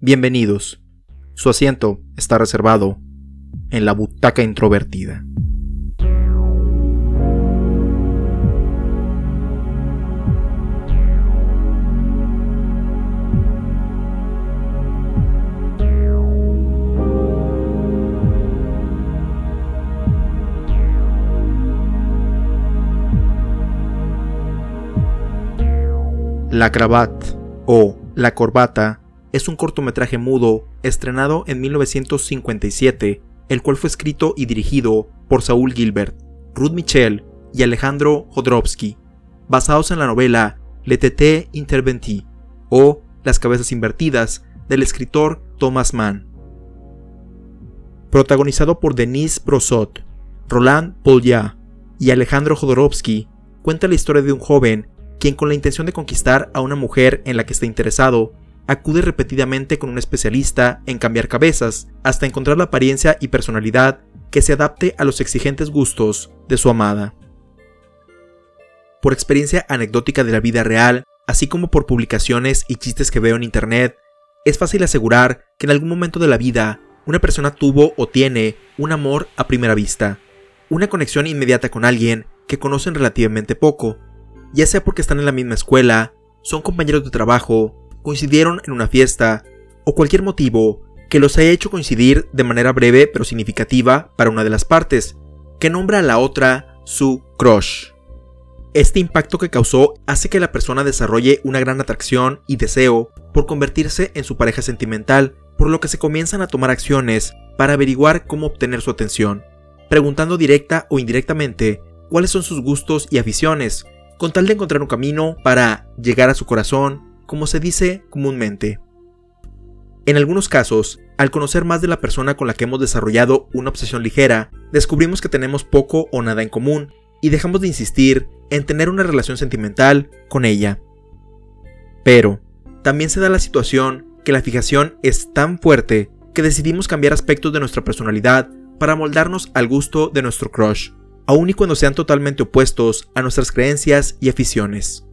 Bienvenidos. Su asiento está reservado en la butaca introvertida. La cravat o La corbata es un cortometraje mudo estrenado en 1957, el cual fue escrito y dirigido por Saúl Gilbert, Ruth Michel y Alejandro Jodorowsky, basados en la novela Le Tété Interventi o Las cabezas invertidas del escritor Thomas Mann. Protagonizado por Denise Brosot, Roland Polya y Alejandro Jodorowsky, cuenta la historia de un joven quien con la intención de conquistar a una mujer en la que está interesado, acude repetidamente con un especialista en cambiar cabezas hasta encontrar la apariencia y personalidad que se adapte a los exigentes gustos de su amada. Por experiencia anecdótica de la vida real, así como por publicaciones y chistes que veo en internet, es fácil asegurar que en algún momento de la vida una persona tuvo o tiene un amor a primera vista, una conexión inmediata con alguien que conocen relativamente poco, ya sea porque están en la misma escuela, son compañeros de trabajo, coincidieron en una fiesta, o cualquier motivo que los haya hecho coincidir de manera breve pero significativa para una de las partes, que nombra a la otra su crush. Este impacto que causó hace que la persona desarrolle una gran atracción y deseo por convertirse en su pareja sentimental, por lo que se comienzan a tomar acciones para averiguar cómo obtener su atención, preguntando directa o indirectamente cuáles son sus gustos y aficiones, con tal de encontrar un camino para llegar a su corazón, como se dice comúnmente. En algunos casos, al conocer más de la persona con la que hemos desarrollado una obsesión ligera, descubrimos que tenemos poco o nada en común y dejamos de insistir en tener una relación sentimental con ella. Pero, también se da la situación que la fijación es tan fuerte que decidimos cambiar aspectos de nuestra personalidad para moldarnos al gusto de nuestro crush aun y cuando sean totalmente opuestos a nuestras creencias y aficiones.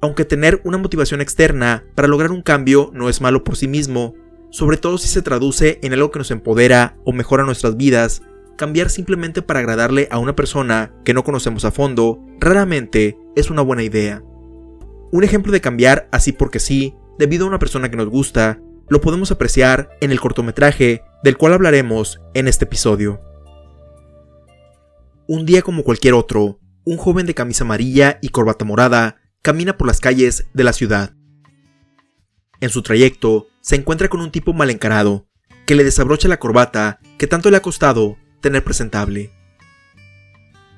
Aunque tener una motivación externa para lograr un cambio no es malo por sí mismo, sobre todo si se traduce en algo que nos empodera o mejora nuestras vidas, cambiar simplemente para agradarle a una persona que no conocemos a fondo raramente es una buena idea. Un ejemplo de cambiar así porque sí, debido a una persona que nos gusta, lo podemos apreciar en el cortometraje del cual hablaremos en este episodio. Un día como cualquier otro, un joven de camisa amarilla y corbata morada camina por las calles de la ciudad. En su trayecto, se encuentra con un tipo mal encarado, que le desabrocha la corbata que tanto le ha costado tener presentable.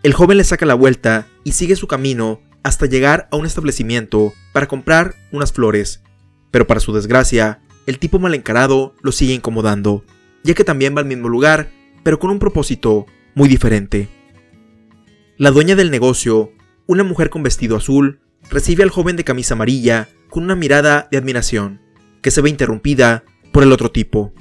El joven le saca la vuelta y sigue su camino hasta llegar a un establecimiento para comprar unas flores, pero para su desgracia, el tipo mal encarado lo sigue incomodando, ya que también va al mismo lugar, pero con un propósito muy diferente. La dueña del negocio, una mujer con vestido azul, recibe al joven de camisa amarilla con una mirada de admiración, que se ve interrumpida por el otro tipo.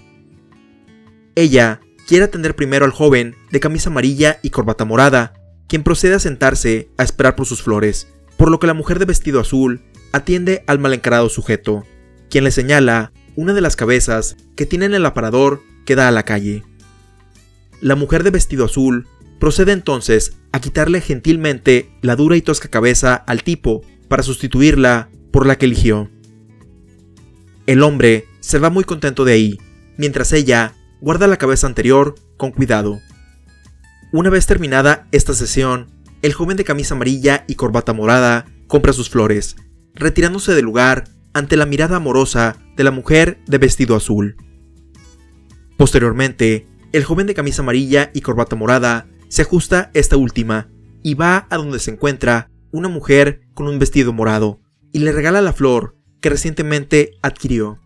Ella quiere atender primero al joven de camisa amarilla y corbata morada, quien procede a sentarse a esperar por sus flores, por lo que la mujer de vestido azul atiende al mal encarado sujeto, quien le señala una de las cabezas que tiene en el aparador que da a la calle. La mujer de vestido azul Procede entonces a quitarle gentilmente la dura y tosca cabeza al tipo para sustituirla por la que eligió. El hombre se va muy contento de ahí, mientras ella guarda la cabeza anterior con cuidado. Una vez terminada esta sesión, el joven de camisa amarilla y corbata morada compra sus flores, retirándose del lugar ante la mirada amorosa de la mujer de vestido azul. Posteriormente, el joven de camisa amarilla y corbata morada se ajusta esta última y va a donde se encuentra una mujer con un vestido morado y le regala la flor que recientemente adquirió.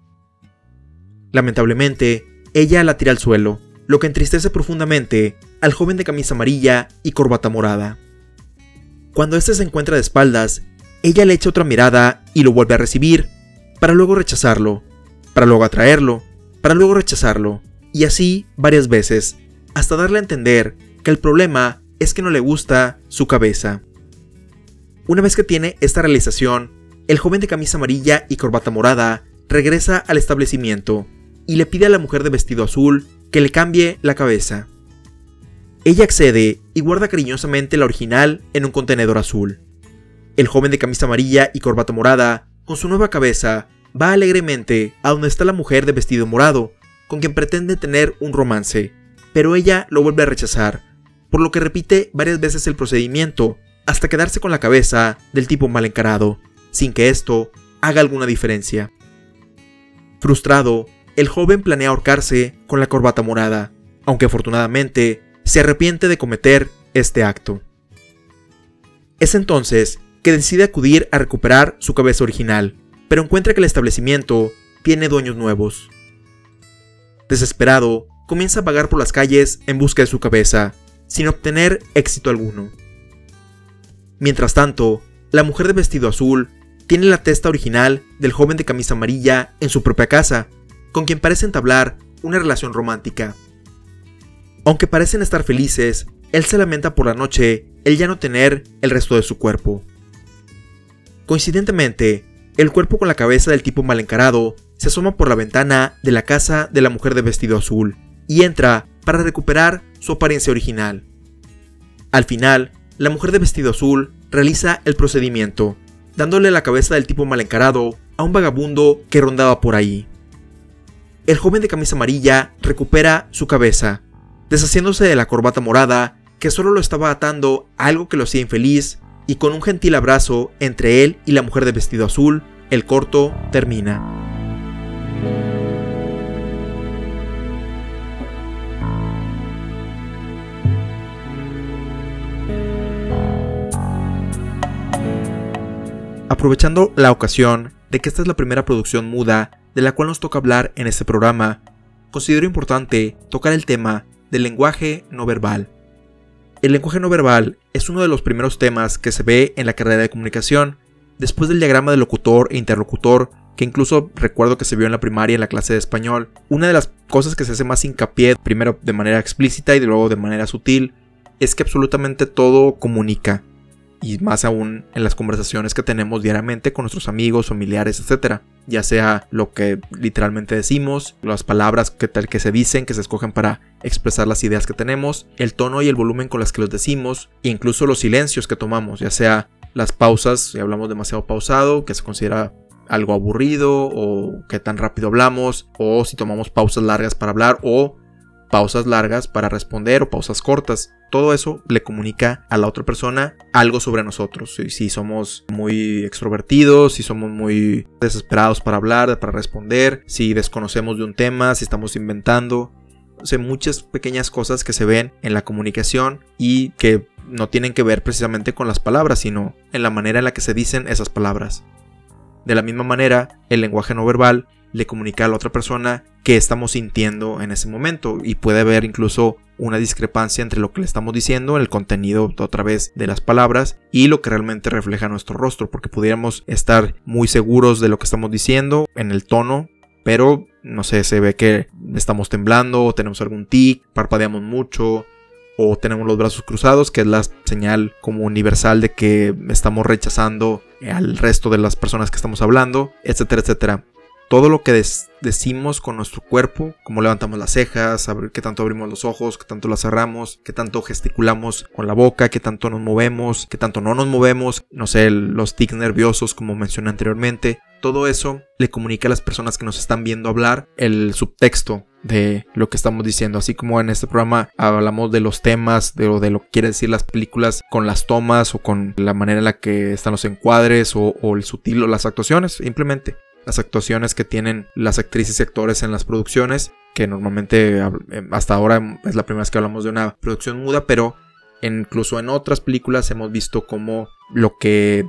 Lamentablemente, ella la tira al suelo, lo que entristece profundamente al joven de camisa amarilla y corbata morada. Cuando éste se encuentra de espaldas, ella le echa otra mirada y lo vuelve a recibir, para luego rechazarlo, para luego atraerlo, para luego rechazarlo, y así varias veces, hasta darle a entender que el problema es que no le gusta su cabeza. Una vez que tiene esta realización, el joven de camisa amarilla y corbata morada regresa al establecimiento y le pide a la mujer de vestido azul que le cambie la cabeza. Ella accede y guarda cariñosamente la original en un contenedor azul. El joven de camisa amarilla y corbata morada, con su nueva cabeza, va alegremente a donde está la mujer de vestido morado, con quien pretende tener un romance, pero ella lo vuelve a rechazar, por lo que repite varias veces el procedimiento hasta quedarse con la cabeza del tipo mal encarado, sin que esto haga alguna diferencia. Frustrado, el joven planea ahorcarse con la corbata morada, aunque afortunadamente se arrepiente de cometer este acto. Es entonces que decide acudir a recuperar su cabeza original, pero encuentra que el establecimiento tiene dueños nuevos. Desesperado, comienza a vagar por las calles en busca de su cabeza, sin obtener éxito alguno. Mientras tanto, la mujer de vestido azul tiene la testa original del joven de camisa amarilla en su propia casa, con quien parece entablar una relación romántica. Aunque parecen estar felices, él se lamenta por la noche el ya no tener el resto de su cuerpo. Coincidentemente, el cuerpo con la cabeza del tipo mal encarado se asoma por la ventana de la casa de la mujer de vestido azul y entra para recuperar su apariencia original. Al final, la mujer de vestido azul realiza el procedimiento, dándole la cabeza del tipo mal encarado a un vagabundo que rondaba por ahí. El joven de camisa amarilla recupera su cabeza, deshaciéndose de la corbata morada que solo lo estaba atando a algo que lo hacía infeliz y con un gentil abrazo entre él y la mujer de vestido azul, el corto termina. Aprovechando la ocasión de que esta es la primera producción muda de la cual nos toca hablar en este programa, considero importante tocar el tema del lenguaje no verbal. El lenguaje no verbal es uno de los primeros temas que se ve en la carrera de comunicación, después del diagrama de locutor e interlocutor, que incluso recuerdo que se vio en la primaria en la clase de español. Una de las cosas que se hace más hincapié, primero de manera explícita y luego de manera sutil, es que absolutamente todo comunica y más aún en las conversaciones que tenemos diariamente con nuestros amigos, familiares, etc. Ya sea lo que literalmente decimos, las palabras que, que se dicen, que se escogen para expresar las ideas que tenemos, el tono y el volumen con las que los decimos, e incluso los silencios que tomamos, ya sea las pausas, si hablamos demasiado pausado, que se considera algo aburrido, o qué tan rápido hablamos, o si tomamos pausas largas para hablar, o pausas largas para responder o pausas cortas. Todo eso le comunica a la otra persona algo sobre nosotros. Si, somos muy extrovertidos, si somos muy desesperados para hablar, para responder, si desconocemos de un tema, si estamos inventando. O muchas pequeñas cosas que se ven en la comunicación y que no tienen que ver precisamente con las palabras, sino en la manera en la que se dicen esas palabras. De la misma manera, el lenguaje no verbal le comunica a la otra persona que estamos sintiendo en ese momento. Y puede haber incluso una discrepancia entre lo que le estamos diciendo, el contenido de las palabras y lo que realmente refleja nuestro rostro, porque pudiéramos estar muy seguros de lo que estamos diciendo en el tono, pero no sé, se ve que estamos temblando o tenemos algún tic, parpadeamos mucho o tenemos los brazos cruzados, que es la señal como universal de que estamos rechazando al resto de las personas que estamos hablando, etcétera, etcétera todo lo que decimos con nuestro cuerpo, como levantamos las cejas, qué tanto abrimos los ojos, qué tanto las cerramos, qué tanto gesticulamos con la boca, qué tanto nos movemos, qué tanto no nos movemos, no sé, los tics nerviosos como mencioné anteriormente. Todo eso le comunica a las personas que nos están viendo hablar el subtexto de lo que estamos diciendo. Así como en este programa hablamos de los temas, de, de lo que quiere decir las películas con las tomas o con la manera en la que están los encuadres o, o el sutil o las actuaciones, simplemente las actuaciones que tienen las actrices y actores en las producciones, que normalmente eh, hasta ahora es la primera vez que hablamos de una producción muda, pero incluso en otras películas hemos visto como lo que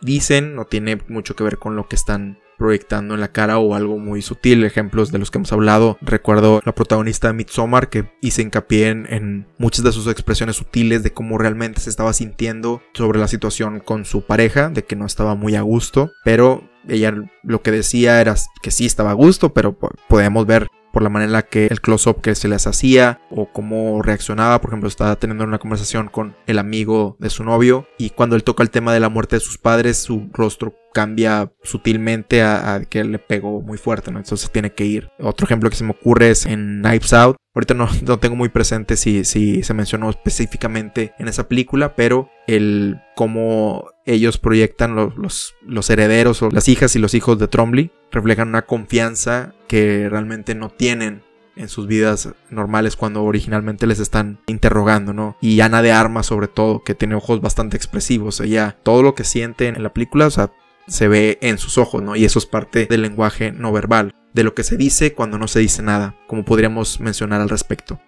dicen no tiene mucho que ver con lo que están proyectando en la cara o algo muy sutil. Ejemplos de los que hemos hablado. Recuerdo la protagonista de Midsommar que hice hincapié en, en, muchas de sus expresiones sutiles de cómo realmente se estaba sintiendo sobre la situación con su pareja, de que no estaba muy a gusto, pero ella lo que decía era que sí estaba a gusto, pero podemos ver por la manera en la que el close-up que se les hacía o cómo reaccionaba. Por ejemplo, estaba teniendo una conversación con el amigo de su novio y cuando él toca el tema de la muerte de sus padres, su rostro cambia sutilmente a, que le pegó muy fuerte, ¿no? Entonces tiene que ir. Otro ejemplo que se me ocurre es en Knives Out. Ahorita no, no tengo muy presente si, si se mencionó específicamente en esa película, pero el cómo ellos proyectan los, los, herederos o las hijas y los hijos de Trombley reflejan una confianza que realmente no tienen en sus vidas normales cuando originalmente les están interrogando, ¿no? Y Ana de Armas sobre todo, que tiene ojos bastante expresivos, ella todo lo que siente en la película, se ve en sus ojos, ¿no? Y eso es parte del lenguaje no verbal, de lo que se dice cuando no se dice nada, como podríamos mencionar al respecto.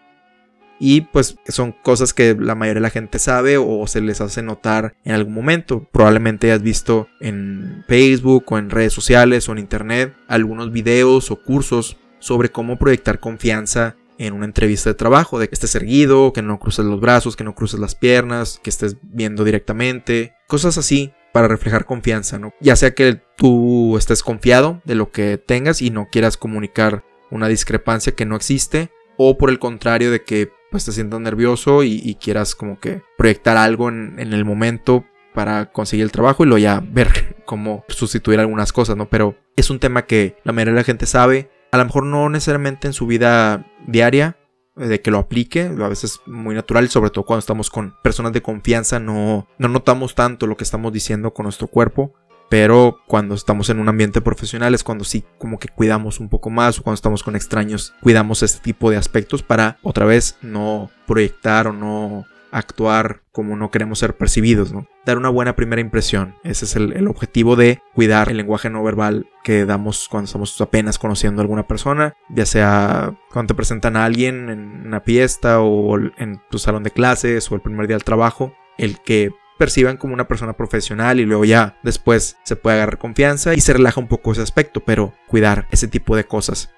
Y pues son cosas que la mayoría de la gente sabe o se les hace notar en algún momento. Probablemente hayas visto en Facebook o en redes sociales o en internet algunos videos o cursos sobre cómo proyectar confianza en una entrevista de trabajo, de que estés erguido, que no cruces los brazos, que no cruces las piernas, que estés viendo directamente, cosas así para reflejar confianza, ¿no? Ya sea que tú estés confiado de lo que tengas y no quieras comunicar una discrepancia que no existe, o por el contrario de que pues te sientas nervioso y, quieras como que proyectar algo en, el momento para conseguir el trabajo y luego ya ver cómo sustituir algunas cosas, ¿no? Pero es un tema que la mayoría de la gente sabe, a lo mejor no necesariamente en su vida diaria, eh, de que lo aplique, a veces muy natural, sobre todo cuando estamos con personas de confianza, no, no notamos tanto lo que estamos diciendo con nuestro cuerpo, pero cuando estamos en un ambiente profesional es cuando sí como que cuidamos un poco más o cuando estamos con extraños cuidamos este tipo de aspectos para otra vez no proyectar o no actuar como no queremos ser percibidos, ¿no? Dar una buena primera impresión. Ese es el, objetivo de cuidar el lenguaje no verbal que damos cuando estamos apenas conociendo a alguna persona, ya sea cuando te presentan a alguien en una fiesta o en tu salón de clases o el primer día del trabajo, el que perciban como una persona profesional y luego ya después se puede agarrar confianza y se relaja un poco ese aspecto, pero cuidar ese tipo de cosas.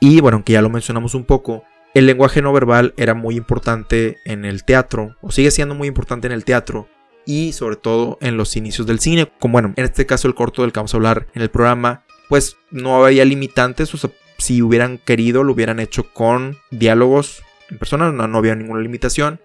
Y bueno, aunque ya lo mencionamos un poco, el lenguaje no verbal era muy importante en el teatro, o sigue siendo muy importante en el teatro, y sobre todo en los inicios del cine. Como bueno, en este caso el corto del que vamos a hablar en el programa, pues no había limitantes, o sea, si hubieran querido lo hubieran hecho con diálogos en persona, no, no había ninguna limitación.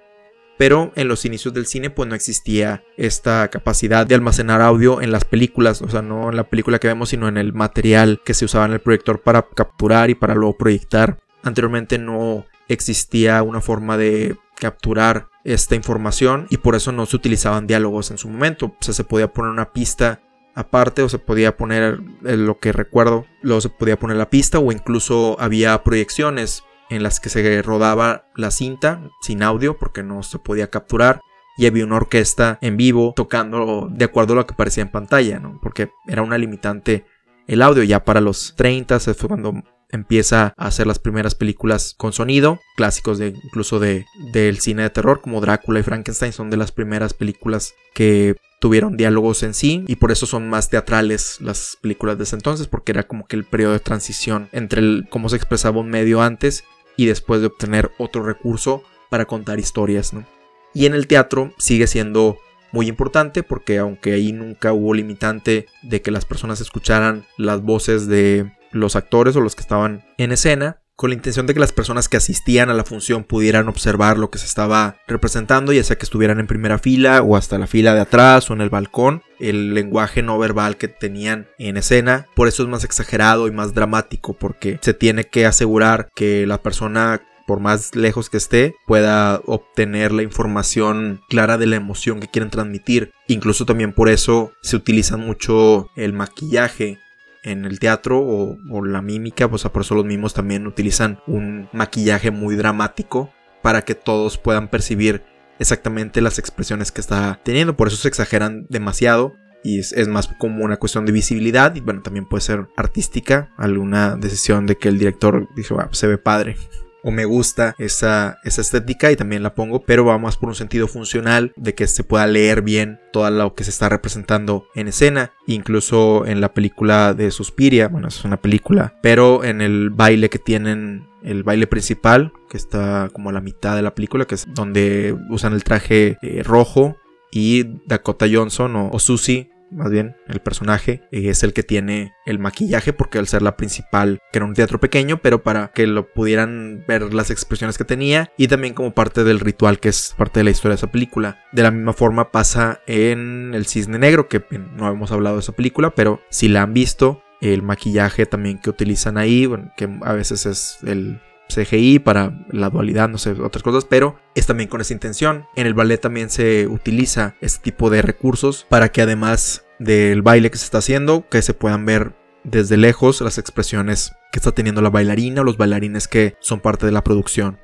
Pero en los inicios del cine pues no existía esta capacidad de almacenar audio en las películas, o sea, no en la película que vemos, sino en el material que se usaba en el proyector para capturar y para luego proyectar. Anteriormente no existía una forma de capturar esta información y por eso no se utilizaban diálogos en su momento. O sea, se podía poner una pista aparte o se podía poner eh, lo que recuerdo, luego se podía poner la pista o incluso había proyecciones en las que se rodaba la cinta sin audio porque no se podía capturar y había una orquesta en vivo tocando de acuerdo a lo que parecía en pantalla, ¿no? Porque era una limitante el audio ya para los 30 se fue cuando empieza a hacer las primeras películas con sonido, clásicos de incluso de, del cine de terror como Drácula y Frankenstein son de las primeras películas que tuvieron diálogos en sí y por eso son más teatrales las películas de ese entonces porque era como que el periodo de transición entre el, cómo se expresaba un medio antes y después de obtener otro recurso para contar historias, ¿no? Y en el teatro sigue siendo muy importante porque aunque ahí nunca hubo limitante de que las personas escucharan las voces de los actores o los que estaban en escena, con la intención de que las personas que asistían a la función pudieran observar lo que se estaba representando, ya sea que estuvieran en primera fila o hasta la fila de atrás o en el balcón, el lenguaje no verbal que tenían en escena, por eso es más exagerado y más dramático, porque se tiene que asegurar que la persona por más lejos que esté, pueda obtener la información clara de la emoción que quieren transmitir. Incluso también por eso se utiliza mucho el maquillaje en el teatro o, la mímica, pues por eso los mismos también utilizan un maquillaje muy dramático para que todos puedan percibir exactamente las expresiones que está teniendo. Por eso se exageran demasiado y es, más como una cuestión de visibilidad y bueno, también puede ser artística, alguna decisión de que el director dijo, ah, se ve padre o me gusta esa, esa estética y también la pongo, pero va más por un sentido funcional de que se pueda leer bien todo lo que se está representando en escena, incluso en la película de Suspiria, bueno, es una película, pero en el baile que tienen el baile principal, que está como a la mitad de la película, que es donde usan el traje eh, rojo y Dakota Johnson o, o Susie más bien el personaje, es el que tiene el maquillaje porque al ser la principal, que era un teatro pequeño, pero para que lo pudieran ver las expresiones que tenía y también como parte del ritual que es parte de la historia de esa película. De la misma forma pasa en El Cisne Negro, que no hemos hablado de esa película, pero si la han visto, el maquillaje también que utilizan ahí, bueno, que a veces es el CGI para la dualidad, no sé, otras cosas, pero es también con esa intención. En el ballet también se utiliza este tipo de recursos para que además del baile que se está haciendo, que se puedan ver desde lejos las expresiones que está teniendo la bailarina o los bailarines que son parte de la producción.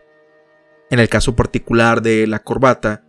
En el caso particular de la corbata,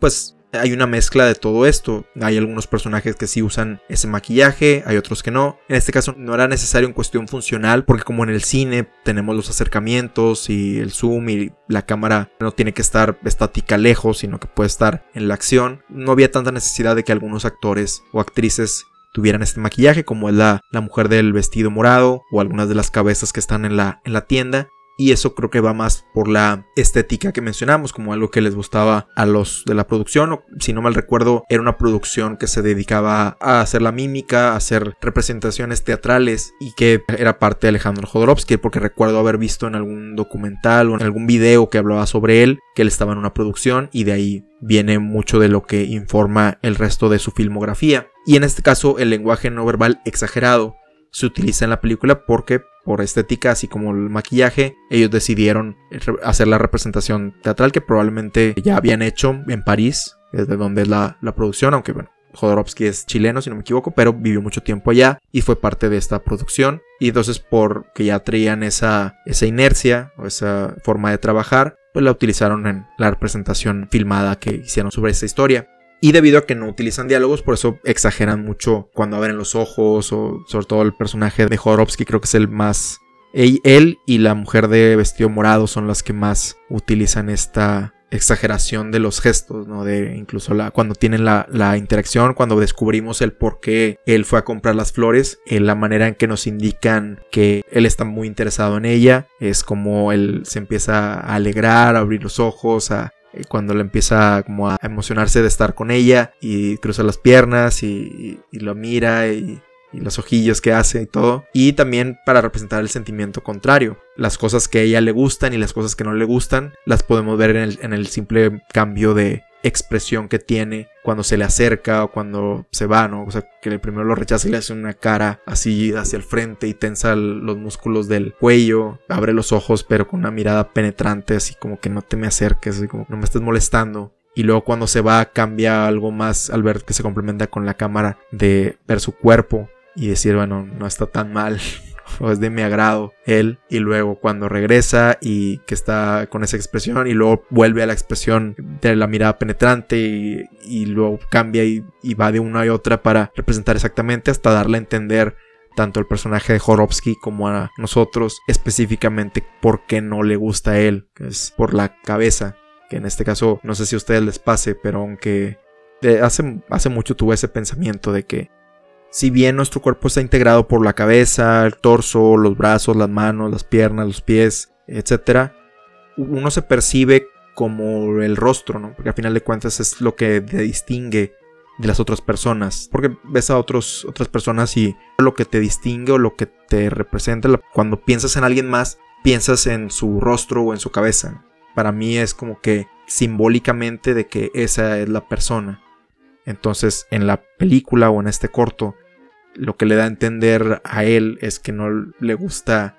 pues hay una mezcla de todo esto. Hay algunos personajes que sí usan ese maquillaje, hay otros que no. En este caso no era necesario en cuestión funcional porque como en el cine tenemos los acercamientos y el zoom y la cámara no tiene que estar estática lejos, sino que puede estar en la acción. No había tanta necesidad de que algunos actores o actrices tuvieran este maquillaje como es la, la mujer del vestido morado o algunas de las cabezas que están en la, en la tienda y eso creo que va más por la estética que mencionamos, como algo que les gustaba a los de la producción, o si no mal recuerdo, era una producción que se dedicaba a hacer la mímica, a hacer representaciones teatrales y que era parte de Alejandro Jodorowsky, porque recuerdo haber visto en algún documental o en algún video que hablaba sobre él, que él estaba en una producción y de ahí viene mucho de lo que informa el resto de su filmografía. Y en este caso el lenguaje no verbal exagerado se utiliza en la película porque por estética, así como el maquillaje, ellos decidieron hacer la representación teatral que probablemente ya habían hecho en París, desde donde es la, producción, aunque bueno, Jodorowsky es chileno, si no me equivoco, pero vivió mucho tiempo allá y fue parte de esta producción. Y entonces, porque ya traían esa, esa inercia o esa forma de trabajar, pues la utilizaron en la representación filmada que hicieron sobre esta historia. Y debido a que no utilizan diálogos, por eso exageran mucho cuando abren los ojos o sobre todo el personaje de Jodorowsky creo que es el más... Él y la mujer de vestido morado son las que más utilizan esta exageración de los gestos, ¿no? De incluso la, cuando tienen la, la, interacción, cuando descubrimos el por qué él fue a comprar las flores, en eh, la manera en que nos indican que él está muy interesado en ella, es como él se empieza a alegrar, a abrir los ojos, a, cuando le empieza como a emocionarse de estar con ella y cruza las piernas y, lo mira y, los ojillos que hace y todo. Y también para representar el sentimiento contrario. Las cosas que a ella le gustan y las cosas que no le gustan las podemos ver en el simple cambio de, expresión que tiene cuando se le acerca o cuando se va, ¿no? O sea, que primero lo rechaza y le hace una cara así hacia el frente y tensa los músculos del cuello, abre los ojos pero con una mirada penetrante, así como que no te me acerques, como no me estés molestando. Y luego cuando se va cambia algo más al ver que se complementa con la cámara de ver su cuerpo y decir, bueno, no está tan mal. es de mi agrado él y luego cuando regresa y que está con esa expresión y luego vuelve a la expresión de la mirada penetrante y, luego cambia y, va de una y otra para representar exactamente hasta darle a entender tanto el personaje de Jorowski como a nosotros específicamente por qué no le gusta a él, que es por la cabeza, que en este caso no sé si a ustedes les pase, pero aunque hace, hace mucho tuve ese pensamiento de que si bien nuestro cuerpo está integrado por la cabeza, el torso, los brazos, las manos, las piernas, los pies, etc., uno se percibe como el rostro, ¿no? Porque al final de cuentas es lo que te distingue de las otras personas. Porque ves a otros, otras personas y lo que te distingue o lo que te representa, cuando piensas en alguien más, piensas en su rostro o en su cabeza. Para mí es como que simbólicamente de que esa es la persona. Entonces en la película o en este corto lo que le da a entender a él es que no le gusta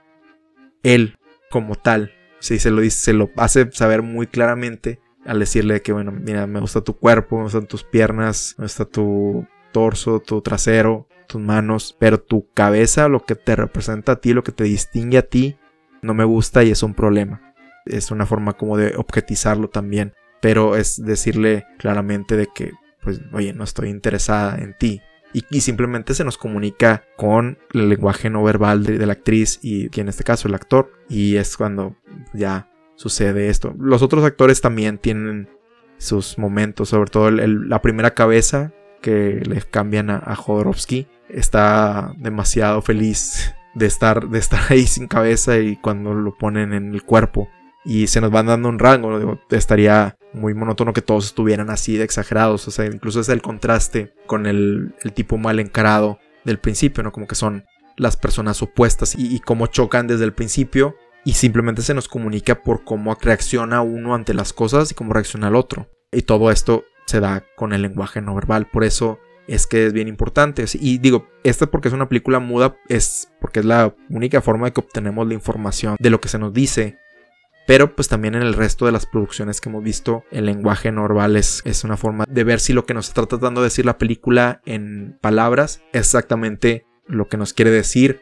él como tal. Si se lo dice, se lo hace saber muy claramente al decirle que, bueno, mira, me gusta tu cuerpo, me gustan tus piernas, me gusta tu torso, tu trasero, tus manos, pero tu cabeza, lo que te representa a ti, lo que te distingue a ti, no me gusta y es un problema. Es una forma como de objetizarlo también, pero es decirle claramente de que, pues, oye, no estoy interesada en ti, y, simplemente se nos comunica con el lenguaje no verbal de, la actriz y, en este caso el actor y es cuando ya sucede esto. Los otros actores también tienen sus momentos, sobre todo la primera cabeza que le cambian a, a Jodorowsky está demasiado feliz de estar, de estar ahí sin cabeza y cuando lo ponen en el cuerpo y se nos van dando un rango. estaría muy monótono que todos estuvieran así de exagerados. O sea, incluso es el contraste con el, tipo mal encarado del principio, ¿no? Como que son las personas opuestas y, y cómo chocan desde el principio y simplemente se nos comunica por cómo reacciona uno ante las cosas y cómo reacciona el otro. Y todo esto se da con el lenguaje no verbal. Por eso es que es bien importante. Y digo, esta porque es una película muda, es porque es la única forma de que obtenemos la información de lo que se nos dice. Pero pues también en el resto de las producciones que hemos visto, el lenguaje no verbal es, es una forma de ver si lo que nos está tratando de decir la película en palabras es exactamente lo que nos quiere decir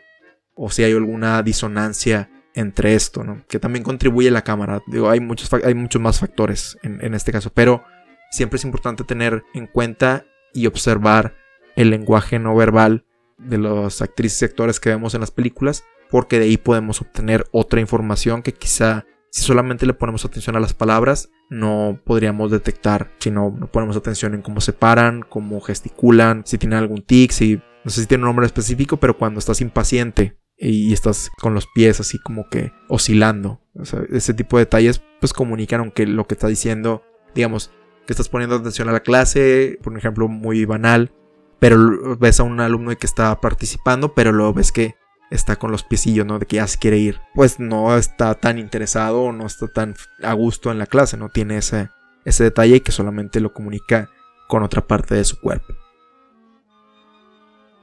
o si hay alguna disonancia entre esto, ¿no? Que también contribuye la cámara. Digo, hay muchos, hay muchos más factores en, en este caso, pero siempre es importante tener en cuenta y observar el lenguaje no verbal de los actrices y actores que vemos en las películas, porque de ahí podemos obtener otra información que quizá si solamente le ponemos atención a las palabras, no podríamos detectar si no, ponemos atención en cómo se paran, cómo gesticulan, si tienen algún tic, si no sé si tiene un nombre específico, pero cuando estás impaciente y estás con los pies así como que oscilando, ese tipo de detalles pues comunican aunque lo que está diciendo, digamos, que estás poniendo atención a la clase, por ejemplo, muy banal, pero ves a un alumno que está participando, pero luego ves que está con los piecillos, ¿no? De que ya se quiere ir. Pues no está tan interesado no está tan a gusto en la clase, no tiene ese, ese detalle que solamente lo comunica con otra parte de su cuerpo.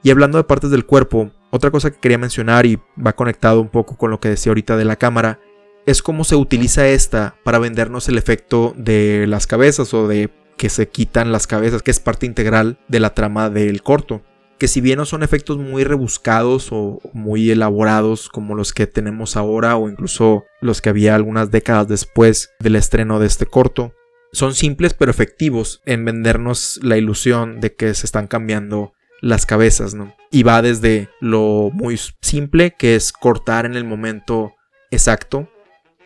Y hablando de partes del cuerpo, otra cosa que quería mencionar y va conectado un poco con lo que decía ahorita de la cámara, es cómo se utiliza esta para vendernos el efecto de las cabezas o de que se quitan las cabezas, que es parte integral de la trama del corto. Que si bien no son efectos muy rebuscados o muy elaborados como los que tenemos ahora o incluso los que había algunas décadas después del estreno de este corto, son simples pero efectivos en vendernos la ilusión de que se están cambiando las cabezas, ¿no? Y va desde lo muy simple, que es cortar en el momento exacto,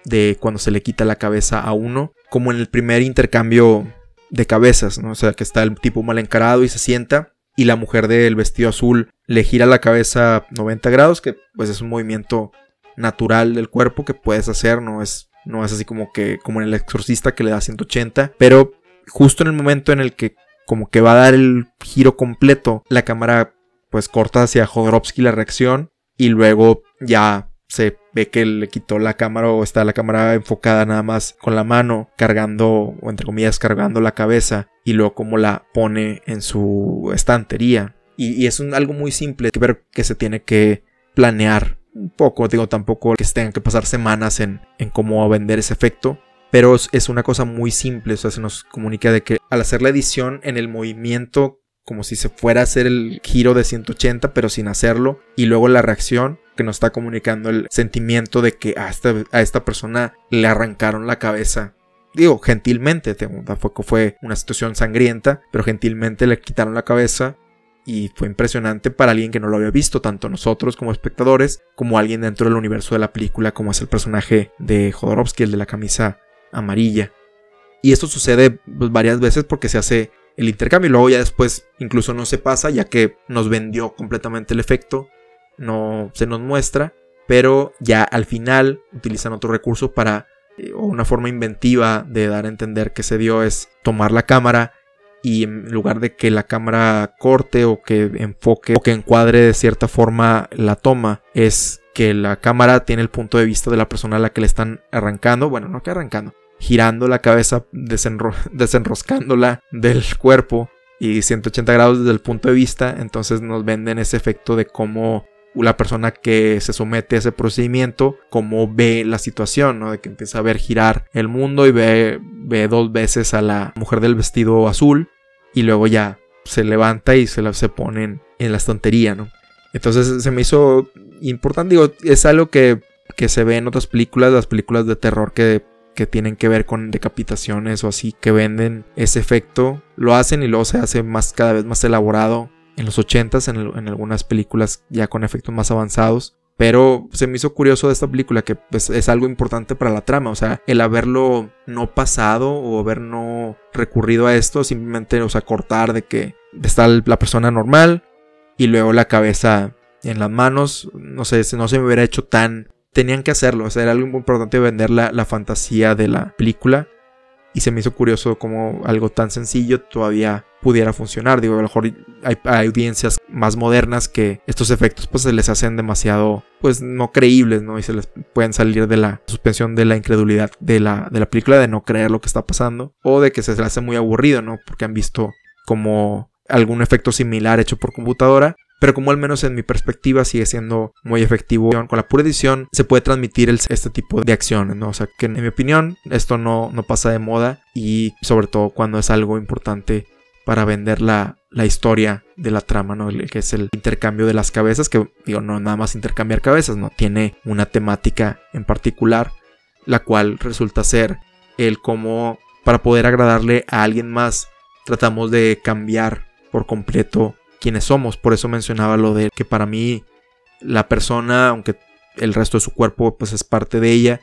de cuando se le quita la cabeza a uno, como en el primer intercambio de cabezas, ¿no? O sea, que está el tipo mal encarado y se sienta y la mujer del vestido azul le gira la cabeza 90 grados, que pues es un movimiento natural del cuerpo que puedes hacer, no es no es así como que como en el exorcista que le da 180, pero justo en el momento en el que como que va a dar el giro completo, la cámara pues corta hacia Jodorowsky la reacción y luego ya se ve que le quitó la cámara o está la cámara enfocada nada más con la mano cargando o entre comillas cargando la cabeza y luego como la pone en su estantería. Y, es algo muy simple que ver que se tiene que planear un poco. Digo tampoco que se tengan que pasar semanas en, en cómo vender ese efecto pero es una cosa muy simple. O sea se nos comunica de que al hacer la edición en el movimiento como si se fuera a hacer el giro de 180 pero sin hacerlo y luego la reacción que nos está comunicando el sentimiento de que a esta, a esta persona le arrancaron la cabeza. Digo, gentilmente, tampoco fue una situación sangrienta, pero gentilmente le quitaron la cabeza y fue impresionante para alguien que no lo había visto, tanto nosotros como espectadores, como alguien dentro del universo de la película, como es el personaje de Jodorowsky, el de la camisa amarilla. Y esto sucede pues, varias veces porque se hace el intercambio y luego ya después incluso no se pasa ya que nos vendió completamente el efecto no se nos muestra, pero ya al final utilizan otro recurso para, eh, una forma inventiva de dar a entender que se dio es tomar la cámara y en lugar de que la cámara corte o que enfoque o que encuadre de cierta forma la toma, es que la cámara tiene el punto de vista de la persona a la que le están arrancando, bueno, no que arrancando, girando la cabeza, desenroscándola del cuerpo y 180 grados desde el punto de vista, entonces nos venden ese efecto de cómo la persona que se somete a ese procedimiento, cómo ve la situación, ¿no? De que empieza a ver girar el mundo y ve, ve dos veces a la mujer del vestido azul y luego ya se levanta y se, la, se pone en, la estantería, ¿no? Entonces se me hizo importante, digo, es algo que, que se ve en otras películas, las películas de terror que, que tienen que ver con decapitaciones o así, que venden ese efecto, lo hacen y luego se hace más, cada vez más elaborado en los 80s, en, algunas películas ya con efectos más avanzados. Pero se me hizo curioso de esta película que pues, es algo importante para la trama. O sea, el haberlo no pasado o haber no recurrido a esto, simplemente, o sea, cortar de que está la persona normal y luego la cabeza en las manos. No sé, no se me hubiera hecho tan tenían que hacerlo, o sea, era algo importante vender la, la fantasía de la película y se me hizo curioso como algo tan sencillo todavía pudiera funcionar. Digo, a lo mejor hay, audiencias más modernas que estos efectos pues se les hacen demasiado pues no creíbles, ¿no? Y se les pueden salir de la suspensión de la incredulidad de la, de la película, de no creer lo que está pasando o de que se les hace muy aburrido, ¿no? Porque han visto como algún efecto similar hecho por computadora pero como al menos en mi perspectiva sigue siendo muy efectivo con la pura edición se puede transmitir este tipo de acciones, ¿no? O sea que en mi opinión esto no, no pasa de moda y sobre todo cuando es algo importante para vender la, la historia de la trama, ¿no? Que es el intercambio de las cabezas, que digo, no nada más intercambiar cabezas, ¿no? Tiene una temática en particular, la cual resulta ser el cómo para poder agradarle a alguien más tratamos de cambiar por completo quienes somos. Por eso mencionaba lo de que para mí la persona, aunque el resto de su cuerpo pues es parte de ella,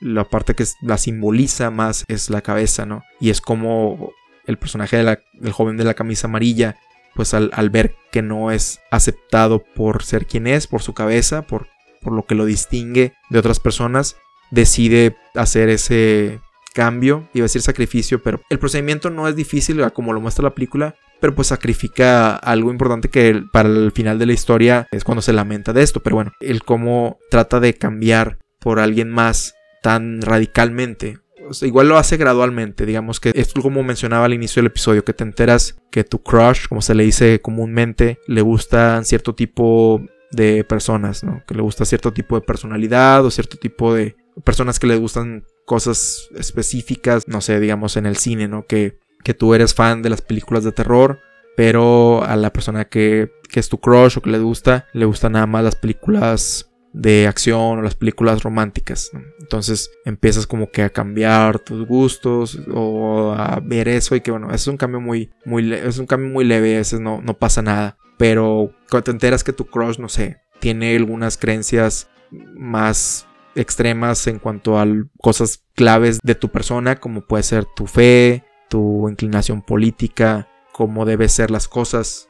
la parte que la simboliza más es la cabeza, ¿no? Y es como el personaje del joven de la camisa amarilla, pues al, ver que no es aceptado por ser quien es, por su cabeza, por, por lo que lo distingue de otras personas, decide hacer ese cambio, iba a decir sacrificio, pero el procedimiento no es difícil como lo muestra la película, pero pues sacrifica algo importante que para el final de la historia es cuando se lamenta de esto, pero bueno, el cómo trata de cambiar por alguien más tan radicalmente. igual lo hace gradualmente, digamos que es como mencionaba al inicio del episodio, que te enteras que tu crush, como se le dice comúnmente, le gustan cierto tipo de personas, ¿no? Que le gusta cierto tipo de personalidad o cierto tipo de personas que le gustan cosas específicas, no sé, digamos en el cine, ¿no? Que que tú eres fan de las películas de terror, pero a la persona que, es tu crush o que le gusta, le gustan nada más las películas de acción o las películas románticas. Entonces empiezas como que a cambiar tus gustos o a ver eso y que bueno, es un cambio muy, muy, es un cambio muy leve, a veces no, no pasa nada. Pero cuando te enteras que tu crush, no sé, tiene algunas creencias más extremas en cuanto a cosas claves de tu persona, como puede ser tu fe, tu inclinación política, cómo deben ser las cosas,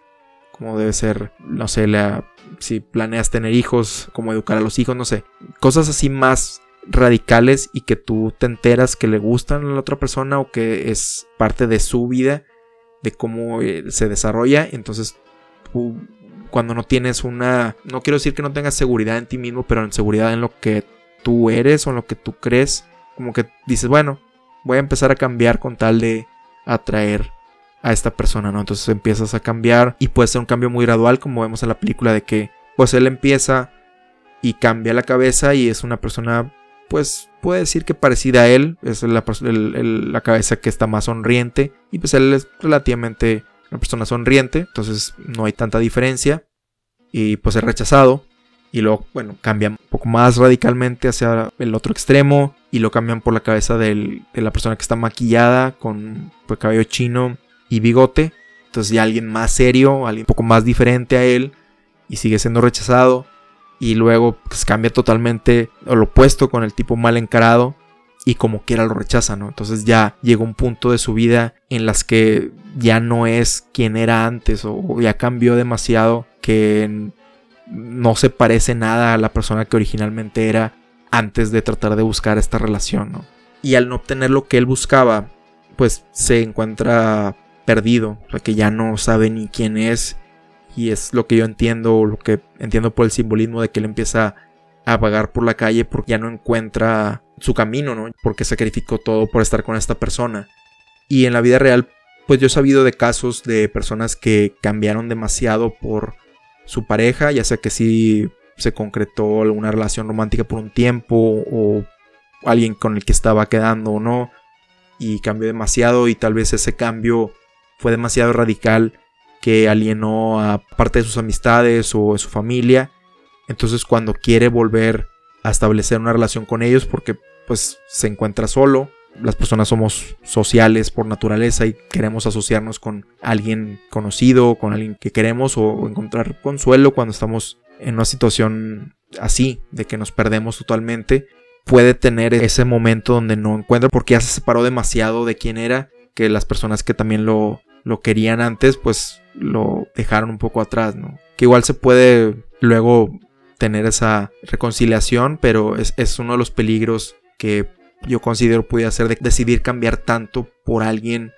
cómo debe ser, no sé, la, si planeas tener hijos, cómo educar a los hijos, no sé, cosas así más radicales y que tú te enteras que le gustan a la otra persona o que es parte de su vida, de cómo eh, se desarrolla, entonces cuando no tienes una, no quiero decir que no tengas seguridad en ti mismo, pero en seguridad en lo que tú eres o en lo que tú crees, como que dices, bueno, voy a empezar a cambiar con tal de atraer a esta persona, ¿no? Entonces empiezas a cambiar y puede ser un cambio muy gradual, como vemos en la película, de que pues él empieza y cambia la cabeza y es una persona, pues puede decir que parecida a él, es la, la cabeza que está más sonriente y pues él es relativamente una persona sonriente, entonces no hay tanta diferencia y pues es rechazado y luego, bueno, cambia un poco más radicalmente hacia el otro extremo y lo cambian por la cabeza de la persona que está maquillada con pues, cabello chino y bigote. Entonces ya alguien más serio, alguien un poco más diferente a él y sigue siendo rechazado. Y luego pues, cambia totalmente lo opuesto con el tipo mal encarado y como quiera lo rechaza, ¿no? Entonces ya llega un punto de su vida en las que ya no es quien era antes o ya cambió demasiado que no se parece nada a la persona que originalmente era antes de tratar de buscar esta relación, ¿no? Y al no obtener lo que él buscaba, pues se encuentra perdido, o sea que ya no sabe ni quién es y es lo que yo entiendo, lo que entiendo por el simbolismo de que él empieza a vagar por la calle porque ya no encuentra su camino, ¿no? Porque sacrificó todo por estar con esta persona. Y en la vida real, pues yo he sabido de casos de personas que cambiaron demasiado por su pareja, ya sea que sí se concretó alguna relación romántica por un tiempo o alguien con el que estaba quedando o no y cambió demasiado y tal vez ese cambio fue demasiado radical que alienó a parte de sus amistades o de su familia. Entonces cuando quiere volver a establecer una relación con ellos porque pues se encuentra solo, las personas somos sociales por naturaleza y queremos asociarnos con alguien conocido, con alguien que queremos o encontrar consuelo cuando estamos en una situación así, de que nos perdemos totalmente, puede tener ese momento donde no encuentra porque ya se separó demasiado de quién era, que las personas que también lo, lo querían antes, pues lo dejaron un poco atrás, ¿no? Que igual se puede luego tener esa reconciliación, pero es, es uno de los peligros que yo considero puede hacer de decidir cambiar tanto por alguien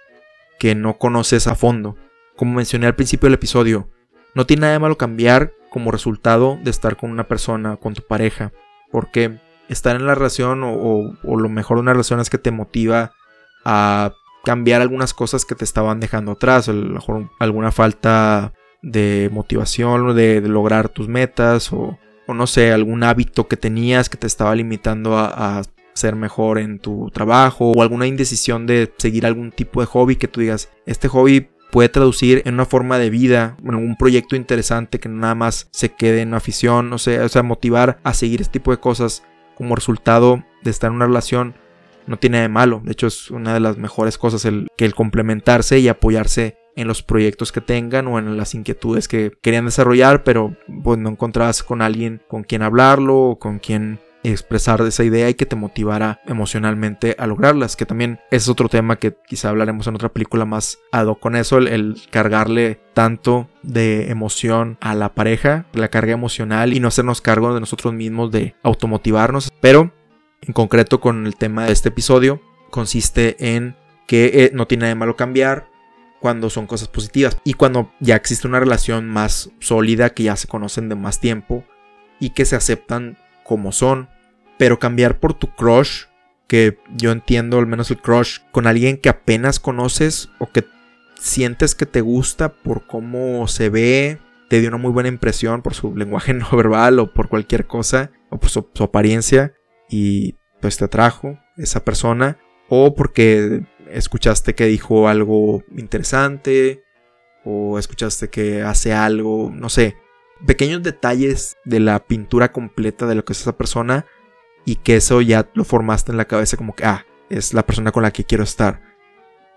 que no conoces a fondo. Como mencioné al principio del episodio, no tiene nada de malo cambiar como resultado de estar con una persona, con tu pareja, porque estar en la relación o, lo mejor de una relación es que te motiva a cambiar algunas cosas que te estaban dejando atrás, a lo mejor alguna falta de motivación, de, de lograr tus metas o, no sé, algún hábito que tenías que te estaba limitando a ser mejor en tu trabajo o alguna indecisión de seguir algún tipo de hobby que tú digas, este hobby puede traducir en una forma de vida, en un proyecto interesante que nada más se quede en afición, no sé, o sea, motivar a seguir este tipo de cosas como resultado de estar en una relación no tiene de malo. De hecho, es una de las mejores cosas el, que el complementarse y apoyarse en los proyectos que tengan o en las inquietudes que querían desarrollar, pero pues no encontrabas con alguien con quien hablarlo o con quien expresar esa idea y que te motivara emocionalmente a lograrlas, que también es otro tema que quizá hablaremos en otra película más ado con eso, el, cargarle tanto de emoción a la pareja, la carga emocional y no hacernos cargo de nosotros mismos de automotivarnos, pero en concreto con el tema de este episodio consiste en que eh, no tiene de malo cambiar, cuando son cosas positivas y cuando ya existe una relación más sólida que ya se conocen de más tiempo y que se aceptan como son pero cambiar por tu crush, que yo entiendo al menos el crush, con alguien que apenas conoces o que sientes que te gusta por cómo se ve, te dio una muy buena impresión por su lenguaje no verbal o por cualquier cosa, o por su, apariencia, y pues te atrajo esa persona, o porque escuchaste que dijo algo interesante, o escuchaste que hace algo, no sé, pequeños detalles de la pintura completa de lo que es esa persona y que eso ya lo formaste en la cabeza como que, ah, es la persona con la que quiero estar.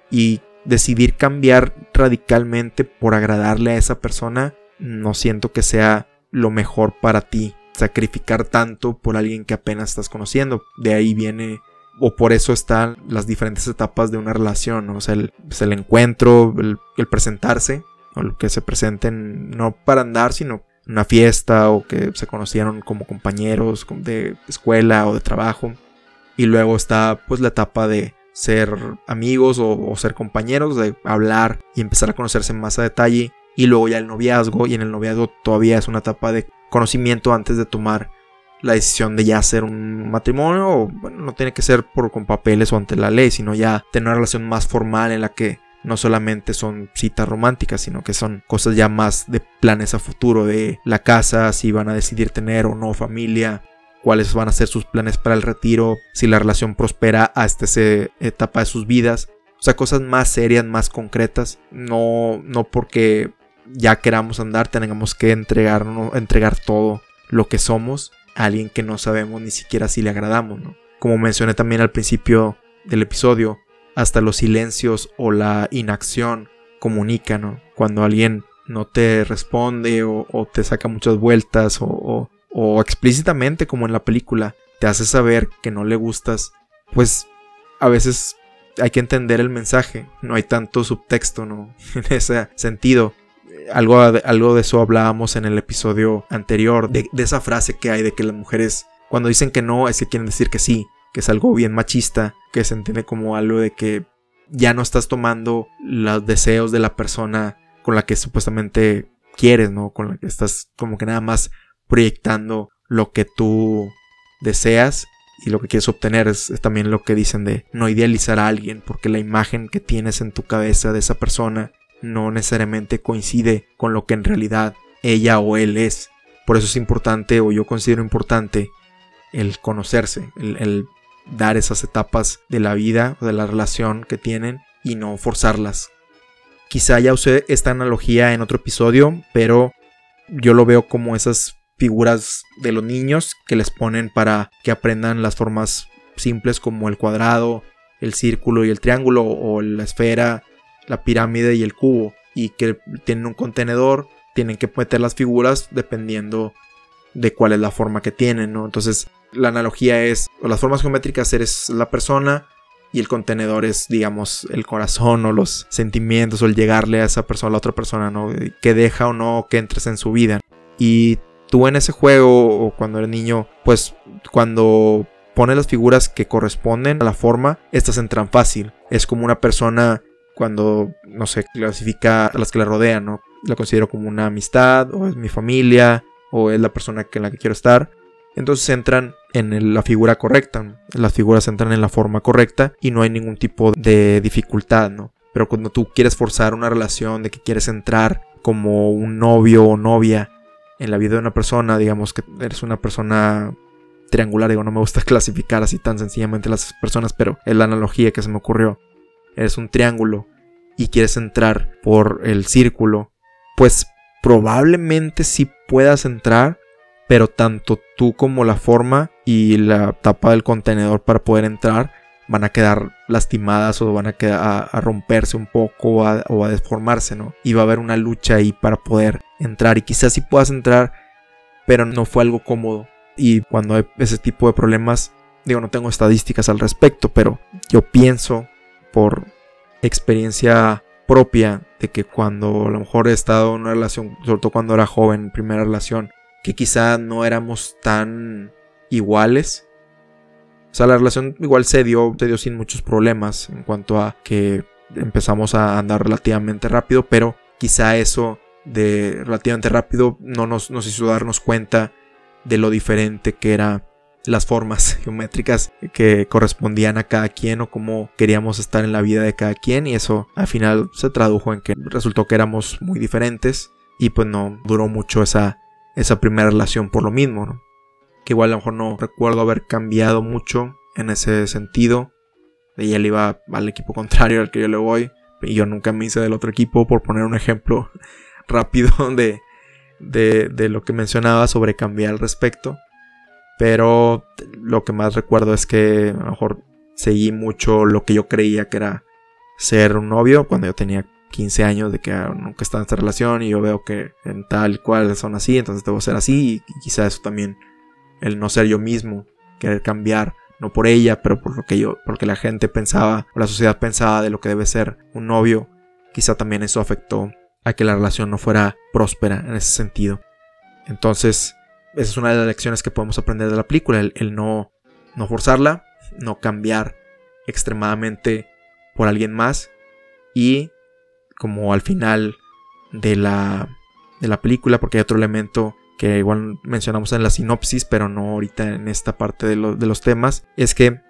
Y decidir cambiar radicalmente por agradarle a esa persona, no siento que sea lo mejor para ti. Sacrificar tanto por alguien que apenas estás conociendo. De ahí viene, o por eso están las diferentes etapas de una relación. O sea, el, pues, el encuentro, el, presentarse, o que se presenten no para andar, sino una fiesta o que se conocieron como compañeros de escuela o de trabajo. Y luego está pues la etapa de ser amigos o, ser compañeros, de hablar y empezar a conocerse más a detalle. Y luego ya el noviazgo y en el noviazgo todavía es una etapa de conocimiento antes de tomar la decisión de ya hacer un matrimonio o bueno, no tiene que ser por con papeles o ante la ley, sino ya tener una relación más formal en la que no solamente son citas románticas, sino que son cosas ya más de planes a futuro, de la casa, si van a decidir tener o no familia, cuáles van a ser sus planes para el retiro, si la relación prospera hasta esa etapa de sus vidas. O sea, cosas más serias, más concretas. No, no porque ya queramos andar, tengamos que entregarnos, entregar todo lo que somos a alguien que no sabemos ni siquiera si le agradamos. Como mencioné también al principio del episodio, hasta los silencios o la inacción comunican, Cuando alguien no te responde o, te saca muchas vueltas o, explícitamente como en la película te hace saber que no le gustas, pues a veces hay que entender el mensaje, no hay tanto subtexto, ¿no? En ese sentido. Algo, algo de eso hablábamos en el episodio anterior, de esa frase que hay de que las mujeres cuando dicen que no es que quieren decir que sí, que es algo bien machista, que se entiende como algo de que ya no estás tomando los deseos de la persona con la que supuestamente quieres, ¿no? Con la que estás como que nada más proyectando lo que tú deseas y lo que quieres obtener es, también lo que dicen de no idealizar a alguien porque la imagen que tienes en tu cabeza de esa persona no necesariamente coincide con lo que en realidad ella o él es. Por eso es importante o yo considero importante el conocerse, el dar esas etapas de la vida o de la relación que tienen y no forzarlas. Quizá ya usé esta analogía en otro episodio, pero yo lo veo como esas figuras de los niños que les ponen para que aprendan las formas simples como el cuadrado, el círculo y el triángulo o la esfera, la pirámide y el cubo y que tienen un contenedor, tienen que meter las figuras dependiendo de cuál es la forma que tienen, ¿no? Entonces la analogía es, o las formas geométricas eres la persona y el contenedor es, digamos, el corazón o los sentimientos o el llegarle a esa persona, a la otra persona, ¿no? Que deja o no que entres en su vida. Y tú en ese juego o cuando eres niño, pues cuando pones las figuras que corresponden a la forma, estas entran fácil. Es como una persona cuando, no sé, clasifica a las que la rodean, ¿no? La considero como una amistad, o es mi familia, o es la persona en la que quiero estar. Entonces entran en la figura correcta, las figuras entran en la forma correcta y no hay ningún tipo de dificultad, ¿no? Pero cuando tú quieres forzar una relación de que quieres entrar como un novio o novia en la vida de una persona, digamos que eres una persona triangular, digo, no me gusta clasificar así tan sencillamente las personas, pero es la analogía que se me ocurrió. Eres un triángulo y quieres entrar por el círculo, pues probablemente sí puedas entrar, pero tanto tú como la forma y la tapa del contenedor para poder entrar van a quedar lastimadas o van a, quedar, a, romperse un poco o a, deformarse, ¿no? Y va a haber una lucha ahí para poder entrar y quizás sí puedas entrar, pero no fue algo cómodo. Y cuando hay ese tipo de problemas, digo, no tengo estadísticas al respecto, pero yo pienso por experiencia propia de que cuando a lo mejor he estado en una relación, sobre todo cuando era joven, primera relación, que quizá no éramos tan iguales. O sea, la relación igual se dio, se dio sin muchos problemas en cuanto a que empezamos a andar relativamente rápido, pero quizá eso de relativamente rápido no nos, nos hizo darnos cuenta de lo diferente que eran las formas geométricas que correspondían a cada quien o cómo queríamos estar en la vida de cada quien y eso al final se tradujo en que resultó que éramos muy diferentes y pues no duró mucho esa, esa primera relación por lo mismo, que igual a lo mejor no recuerdo haber cambiado mucho en ese sentido. Ella le iba al equipo contrario al que yo le voy. Y yo nunca me hice del otro equipo, por poner un ejemplo rápido de, de, de lo que mencionaba sobre cambiar al respecto. Pero lo que más recuerdo es que a lo mejor seguí mucho lo que yo creía que era ser un novio cuando yo tenía 15 años de que ah, nunca estaba en esta relación y yo veo que en tal cual son así, entonces debo ser así y quizá eso también el no ser yo mismo, querer cambiar, no por ella, pero por lo que yo, porque la gente pensaba, o la sociedad pensaba de lo que debe ser un novio, quizá también eso afectó a que la relación no fuera próspera en ese sentido. Entonces, esa es una de las lecciones que podemos aprender de la película, el, no, no forzarla, no cambiar extremadamente por alguien más y como al final de la, de la película, porque hay otro elemento que igual mencionamos en la sinopsis, pero no ahorita en esta parte de, los temas, es que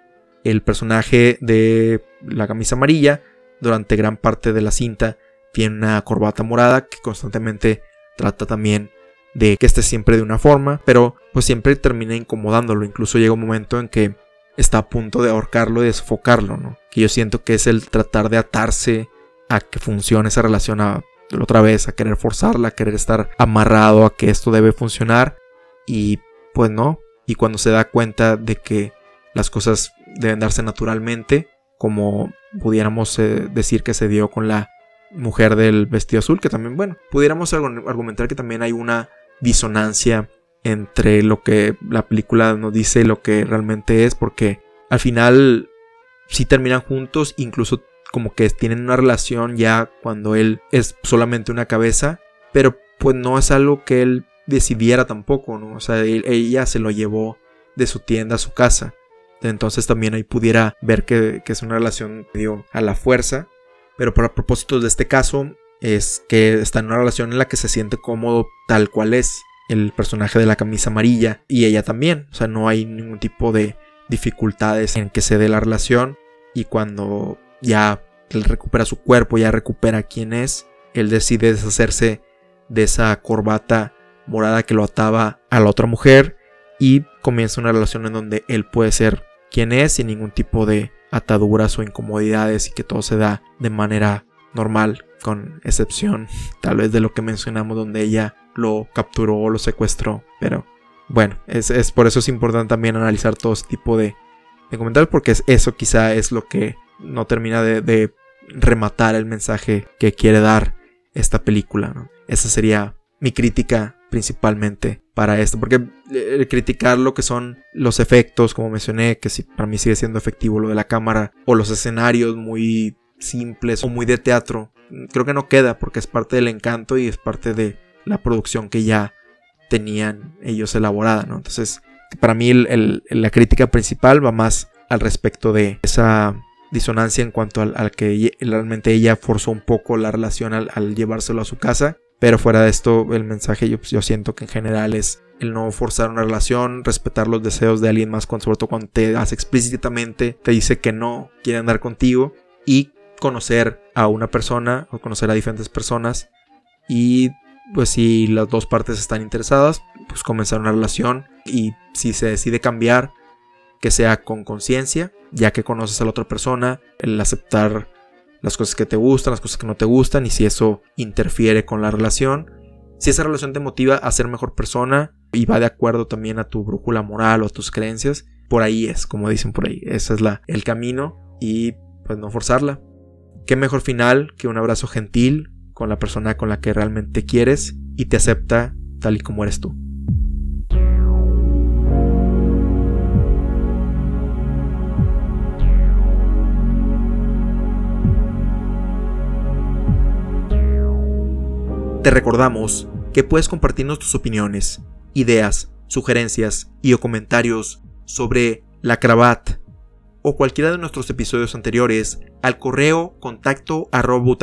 el personaje de la camisa amarilla, durante gran parte de la cinta, tiene una corbata morada que constantemente trata también de que esté siempre de una forma, pero pues siempre termina incomodándolo. Incluso llega un momento en que está a punto de ahorcarlo y de sofocarlo, ¿no? Que yo siento que es el tratar de atarse a que funcione esa relación a otra vez a querer forzarla, a querer estar amarrado a que esto debe funcionar y pues no. Y cuando se da cuenta de que las cosas deben darse naturalmente, como pudiéramos eh, decir que se dio con la mujer del vestido azul, que también, bueno, pudiéramos argumentar que también hay una disonancia entre lo que la película nos dice y lo que realmente es, porque al final sí terminan juntos, incluso como que tienen una relación ya cuando él es solamente una cabeza, pero pues no es algo que él decidiera tampoco, ¿no? O sea, ella se lo llevó de su tienda a su casa. Entonces también ahí pudiera ver que, es una relación digo, a la fuerza. Pero para propósitos de este caso, es que está en una relación en la que se siente cómodo tal cual es el personaje de la camisa amarilla y ella también. O sea, no hay ningún tipo de dificultades en que se dé la relación. Y cuando ya él recupera su cuerpo, ya recupera quién es, él decide deshacerse de esa corbata morada que lo ataba a la otra mujer y comienza una relación en donde él puede ser quien es sin ningún tipo de ataduras o incomodidades y que todo se da de manera normal, con excepción tal vez de lo que mencionamos donde ella lo capturó o lo secuestró. Pero bueno, es, por eso es importante también analizar todo ese tipo de, comentarios porque eso quizá es lo que no termina de, rematar el mensaje que quiere dar esta película. Esa sería mi crítica principalmente para esto, porque criticar lo que son los efectos, como mencioné, que si para mí sigue siendo efectivo lo de la cámara, o los escenarios muy simples o muy de teatro, creo que no queda porque es parte del encanto y es parte de la producción que ya tenían ellos elaborada. Entonces, para mí la crítica principal va más al respecto de esa disonancia en cuanto al, que realmente ella forzó un poco la relación al, llevárselo a su casa. Pero fuera de esto, el mensaje yo, yo, siento que en general es el no forzar una relación, respetar los deseos de alguien más, cuando, sobre todo cuando te hace explícitamente, te dice que no quiere andar contigo y conocer a una persona o conocer a diferentes personas y pues si las dos partes están interesadas, pues comenzar una relación y si se decide cambiar, que sea con conciencia, ya que conoces a la otra persona, el aceptar las cosas que te gustan, las cosas que no te gustan y si eso interfiere con la relación. Si esa relación te motiva a ser mejor persona y va de acuerdo también a tu brújula moral o a tus creencias, por ahí es, como dicen por ahí, ese es la, el camino y pues no forzarla. Qué mejor final que un abrazo gentil con la persona con la que realmente quieres y te acepta tal y como eres tú. Te recordamos que puedes compartirnos tus opiniones, ideas, sugerencias y o comentarios sobre la cravat o cualquiera de nuestros episodios anteriores al correo contacto arroba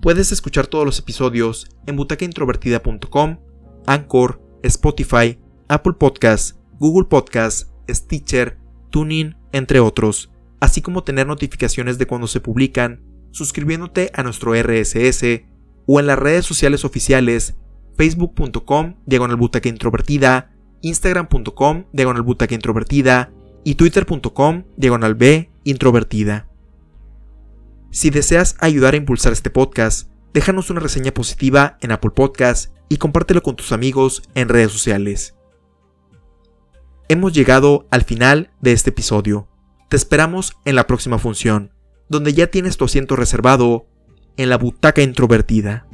Puedes escuchar todos los episodios en butacaintrovertida.com, Anchor, Spotify, Apple Podcasts, Google Podcasts, Stitcher, Tuning, entre otros, así como tener notificaciones de cuando se publican suscribiéndote a nuestro RSS o en las redes sociales oficiales facebook.com diagonal butaca introvertida, instagram.com diagonal butaca introvertida y twitter.com diagonal b introvertida. Si deseas ayudar a impulsar este podcast, déjanos una reseña positiva en Apple Podcast y compártelo con tus amigos en redes sociales. Hemos llegado al final de este episodio. Te esperamos en la próxima función donde ya tienes tu asiento reservado en la butaca introvertida.